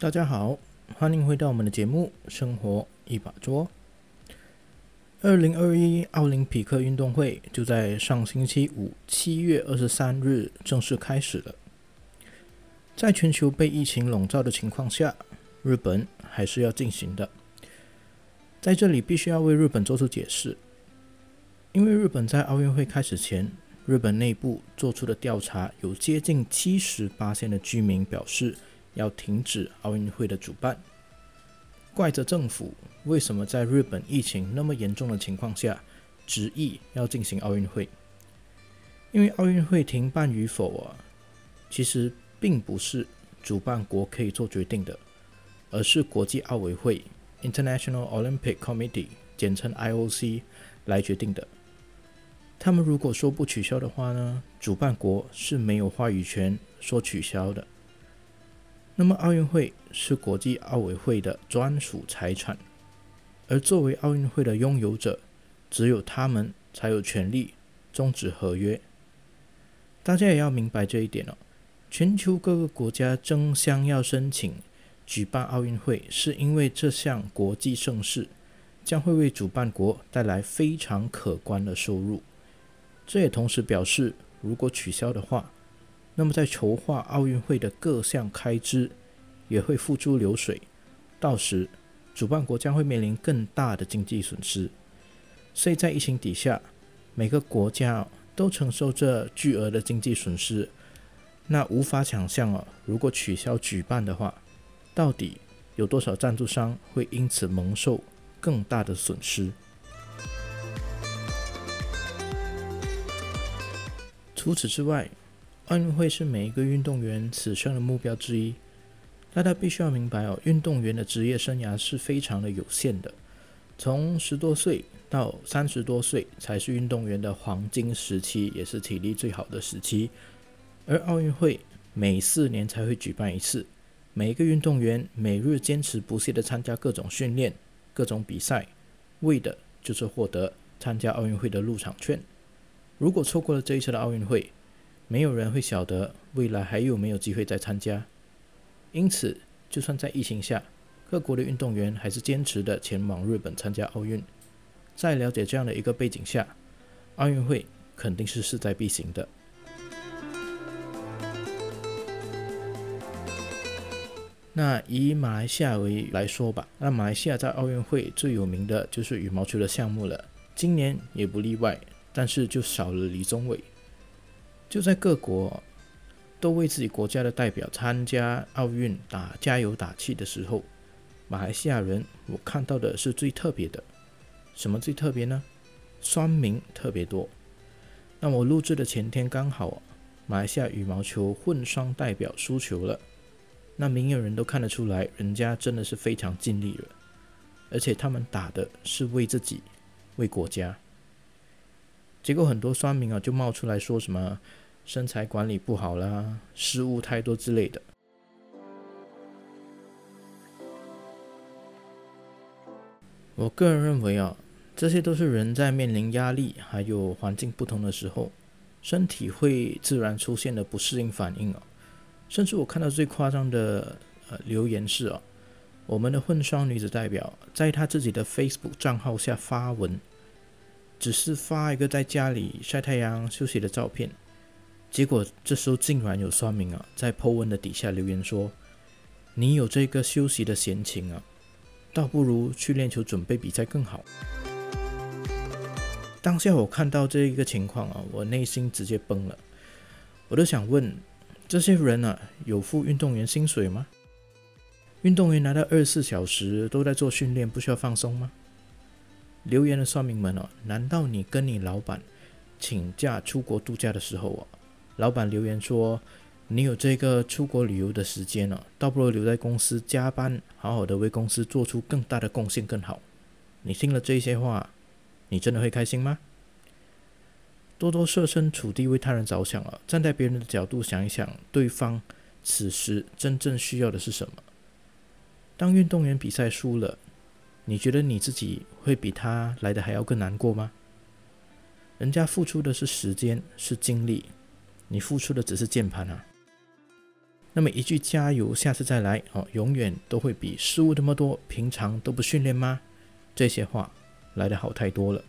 大家好，欢迎回到我们的节目《生活一把桌》。二零二一奥林匹克运动会就在上星期五七月二十三日正式开始了。在全球被疫情笼罩的情况下，日本还是要进行的。在这里必须要为日本做出解释，因为日本在奥运会开始前，日本内部做出的调查有接近七十八线的居民表示。要停止奥运会的主办，怪责政府为什么在日本疫情那么严重的情况下执意要进行奥运会？因为奥运会停办与否啊，其实并不是主办国可以做决定的，而是国际奥委会 （International Olympic Committee，简称 IOC） 来决定的。他们如果说不取消的话呢，主办国是没有话语权说取消的。那么，奥运会是国际奥委会的专属财产，而作为奥运会的拥有者，只有他们才有权利终止合约。大家也要明白这一点哦。全球各个国家争相要申请举办奥运会，是因为这项国际盛事将会为主办国带来非常可观的收入。这也同时表示，如果取消的话，那么，在筹划奥运会的各项开支也会付诸流水，到时主办国将会面临更大的经济损失。所以在疫情底下，每个国家都承受着巨额的经济损失。那无法想象哦，如果取消举办的话，到底有多少赞助商会因此蒙受更大的损失？除此之外，奥运会是每一个运动员此生的目标之一。大家必须要明白哦，运动员的职业生涯是非常的有限的，从十多岁到三十多岁才是运动员的黄金时期，也是体力最好的时期。而奥运会每四年才会举办一次，每一个运动员每日坚持不懈的参加各种训练、各种比赛，为的就是获得参加奥运会的入场券。如果错过了这一次的奥运会，没有人会晓得未来还有没有机会再参加，因此，就算在疫情下，各国的运动员还是坚持的前往日本参加奥运。在了解这样的一个背景下，奥运会肯定是势在必行的。那以马来西亚为来说吧，那马来西亚在奥运会最有名的就是羽毛球的项目了，今年也不例外，但是就少了李宗伟。就在各国都为自己国家的代表参加奥运打加油打气的时候，马来西亚人我看到的是最特别的。什么最特别呢？双名特别多。那我录制的前天刚好，马来西亚羽毛球混双代表输球了。那明眼人都看得出来，人家真的是非常尽力了，而且他们打的是为自己，为国家。结果很多酸民啊就冒出来说什么身材管理不好啦，失误太多之类的。我个人认为啊，这些都是人在面临压力还有环境不同的时候，身体会自然出现的不适应反应啊。甚至我看到最夸张的呃留言是啊，我们的混双女子代表在她自己的 Facebook 账号下发文。只是发一个在家里晒太阳休息的照片，结果这时候竟然有算命啊在 po 文的底下留言说：“你有这个休息的闲情啊，倒不如去练球准备比赛更好。”当下我看到这一个情况啊，我内心直接崩了。我都想问，这些人啊有付运动员薪水吗？运动员拿到二十四小时都在做训练，不需要放松吗？留言的算命们哦，难道你跟你老板请假出国度假的时候啊，老板留言说你有这个出国旅游的时间了，倒不如留在公司加班，好好的为公司做出更大的贡献更好。你听了这些话，你真的会开心吗？多多设身处地为他人着想啊，站在别人的角度想一想，对方此时真正需要的是什么？当运动员比赛输了，你觉得你自己会比他来的还要更难过吗？人家付出的是时间，是精力，你付出的只是键盘啊。那么一句加油，下次再来哦，永远都会比失误那么多，平常都不训练吗？这些话来的好太多了。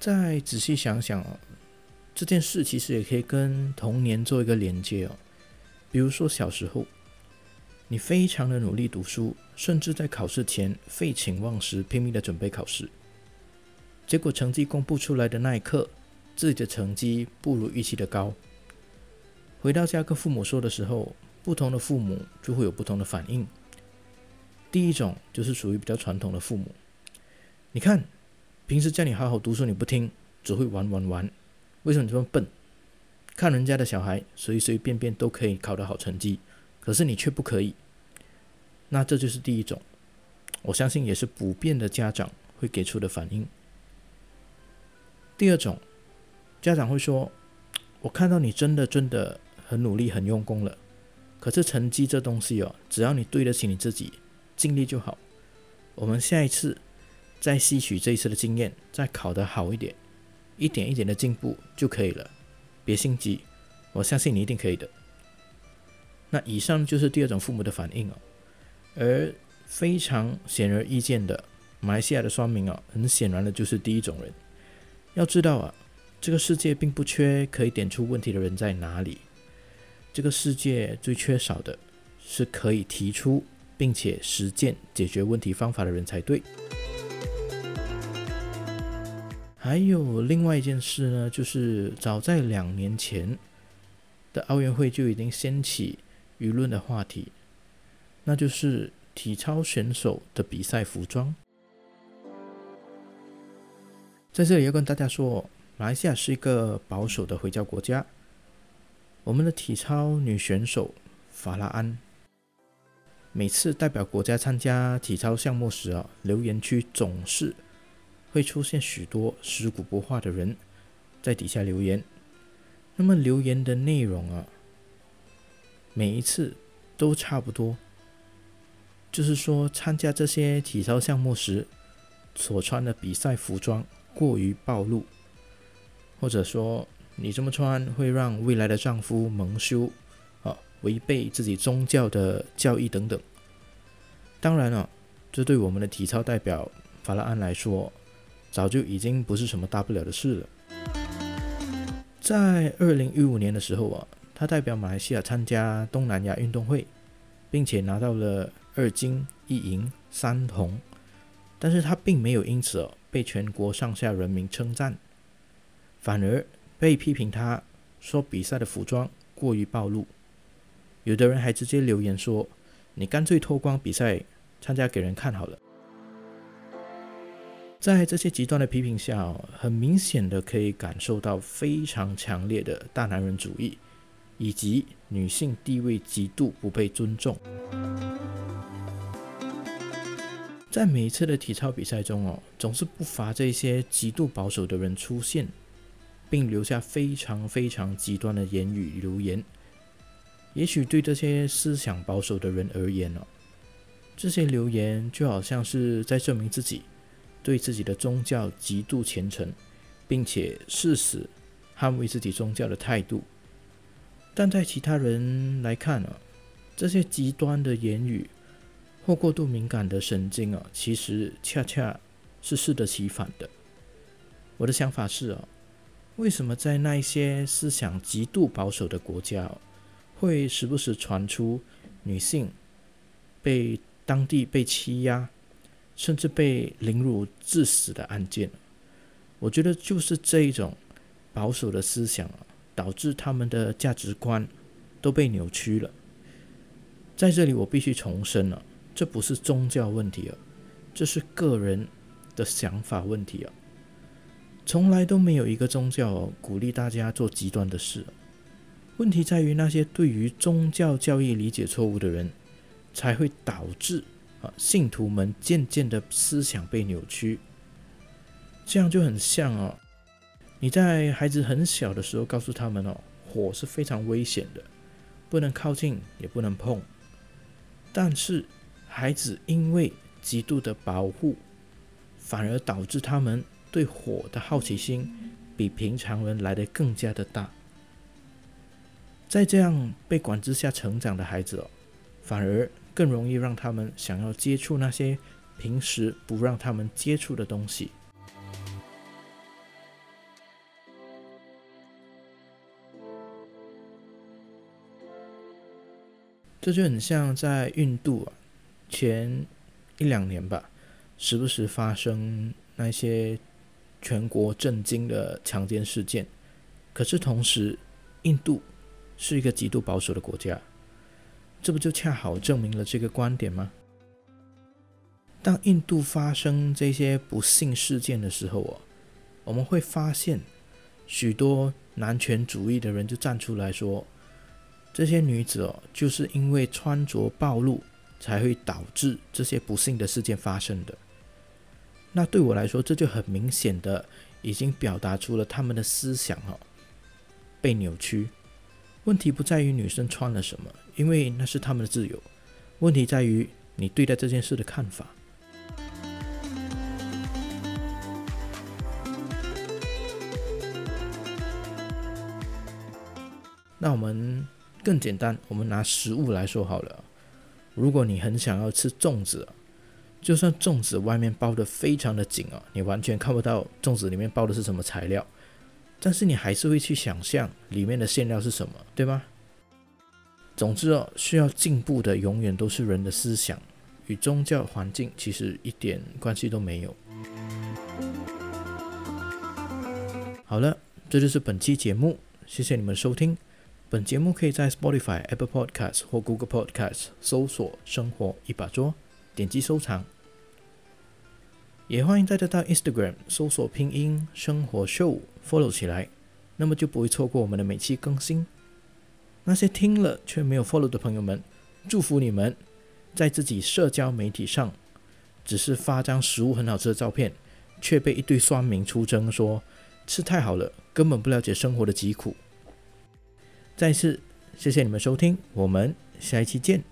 再仔细想想哦，这件事其实也可以跟童年做一个连接哦。比如说小时候，你非常的努力读书，甚至在考试前废寝忘食，拼命的准备考试。结果成绩公布出来的那一刻，自己的成绩不如预期的高。回到家跟父母说的时候，不同的父母就会有不同的反应。第一种就是属于比较传统的父母，你看。平时叫你好好读书，你不听，只会玩玩玩。为什么这么笨？看人家的小孩随随便便都可以考得好成绩，可是你却不可以。那这就是第一种，我相信也是普遍的家长会给出的反应。第二种，家长会说：“我看到你真的真的很努力、很用功了，可是成绩这东西哦，只要你对得起你自己，尽力就好。我们下一次。”再吸取这一次的经验，再考得好一点，一点一点的进步就可以了。别心急，我相信你一定可以的。那以上就是第二种父母的反应哦。而非常显而易见的，马来西亚的双明啊，很显然的就是第一种人。要知道啊，这个世界并不缺可以点出问题的人在哪里，这个世界最缺少的是可以提出并且实践解决问题方法的人才对。还有另外一件事呢，就是早在两年前的奥运会就已经掀起舆论的话题，那就是体操选手的比赛服装。在这里要跟大家说，马来西亚是一个保守的回教国家，我们的体操女选手法拉安，每次代表国家参加体操项目时啊，留言区总是。会出现许多尸骨不化的人在底下留言，那么留言的内容啊，每一次都差不多，就是说参加这些体操项目时所穿的比赛服装过于暴露，或者说你这么穿会让未来的丈夫蒙羞啊，违背自己宗教的教义等等。当然了，这对我们的体操代表法拉安来说。早就已经不是什么大不了的事了。在二零一五年的时候啊，他代表马来西亚参加东南亚运动会，并且拿到了二金一银三铜，但是他并没有因此哦被全国上下人民称赞，反而被批评他说比赛的服装过于暴露，有的人还直接留言说：“你干脆脱光比赛参加给人看好了。”在这些极端的批评下，很明显的可以感受到非常强烈的大男人主义，以及女性地位极度不被尊重。在每一次的体操比赛中哦，总是不乏这些极度保守的人出现，并留下非常非常极端的言语留言。也许对这些思想保守的人而言哦，这些留言就好像是在证明自己。对自己的宗教极度虔诚，并且誓死捍卫自己宗教的态度，但在其他人来看啊，这些极端的言语或过度敏感的神经啊，其实恰恰是适得其反的。我的想法是啊，为什么在那些思想极度保守的国家，会时不时传出女性被当地被欺压？甚至被凌辱致死的案件，我觉得就是这一种保守的思想啊，导致他们的价值观都被扭曲了。在这里，我必须重申了，这不是宗教问题啊，这是个人的想法问题啊。从来都没有一个宗教鼓励大家做极端的事。问题在于那些对于宗教教义理解错误的人，才会导致。啊，信徒们渐渐的思想被扭曲，这样就很像哦。你在孩子很小的时候告诉他们哦，火是非常危险的，不能靠近，也不能碰。但是孩子因为极度的保护，反而导致他们对火的好奇心比平常人来的更加的大。在这样被管制下成长的孩子哦，反而更容易让他们想要接触那些平时不让他们接触的东西。这就很像在印度啊，前一两年吧，时不时发生那些全国震惊的强奸事件。可是同时，印度是一个极度保守的国家，这不就恰好证明了这个观点吗？当印度发生这些不幸事件的时候哦，我们会发现许多男权主义的人就站出来说。这些女子哦，就是因为穿着暴露，才会导致这些不幸的事件发生的。那对我来说，这就很明显的已经表达出了他们的思想哦被扭曲。问题不在于女生穿了什么，因为那是他们的自由。问题在于你对待这件事的看法。那我们。更简单，我们拿食物来说好了。如果你很想要吃粽子，就算粽子外面包的非常的紧哦，你完全看不到粽子里面包的是什么材料，但是你还是会去想象里面的馅料是什么，对吗？总之哦，需要进步的永远都是人的思想，与宗教环境其实一点关系都没有。好了，这就是本期节目，谢谢你们收听。本节目可以在 Spotify、Apple Podcasts 或 Google Podcasts 搜索“生活一把桌”，点击收藏。也欢迎大家到 Instagram 搜索拼音“生活 show”，follow 起来，那么就不会错过我们的每期更新。那些听了却没有 follow 的朋友们，祝福你们在自己社交媒体上只是发张食物很好吃的照片，却被一堆酸民出征说吃太好了，根本不了解生活的疾苦。再次谢谢你们收听，我们下一期见。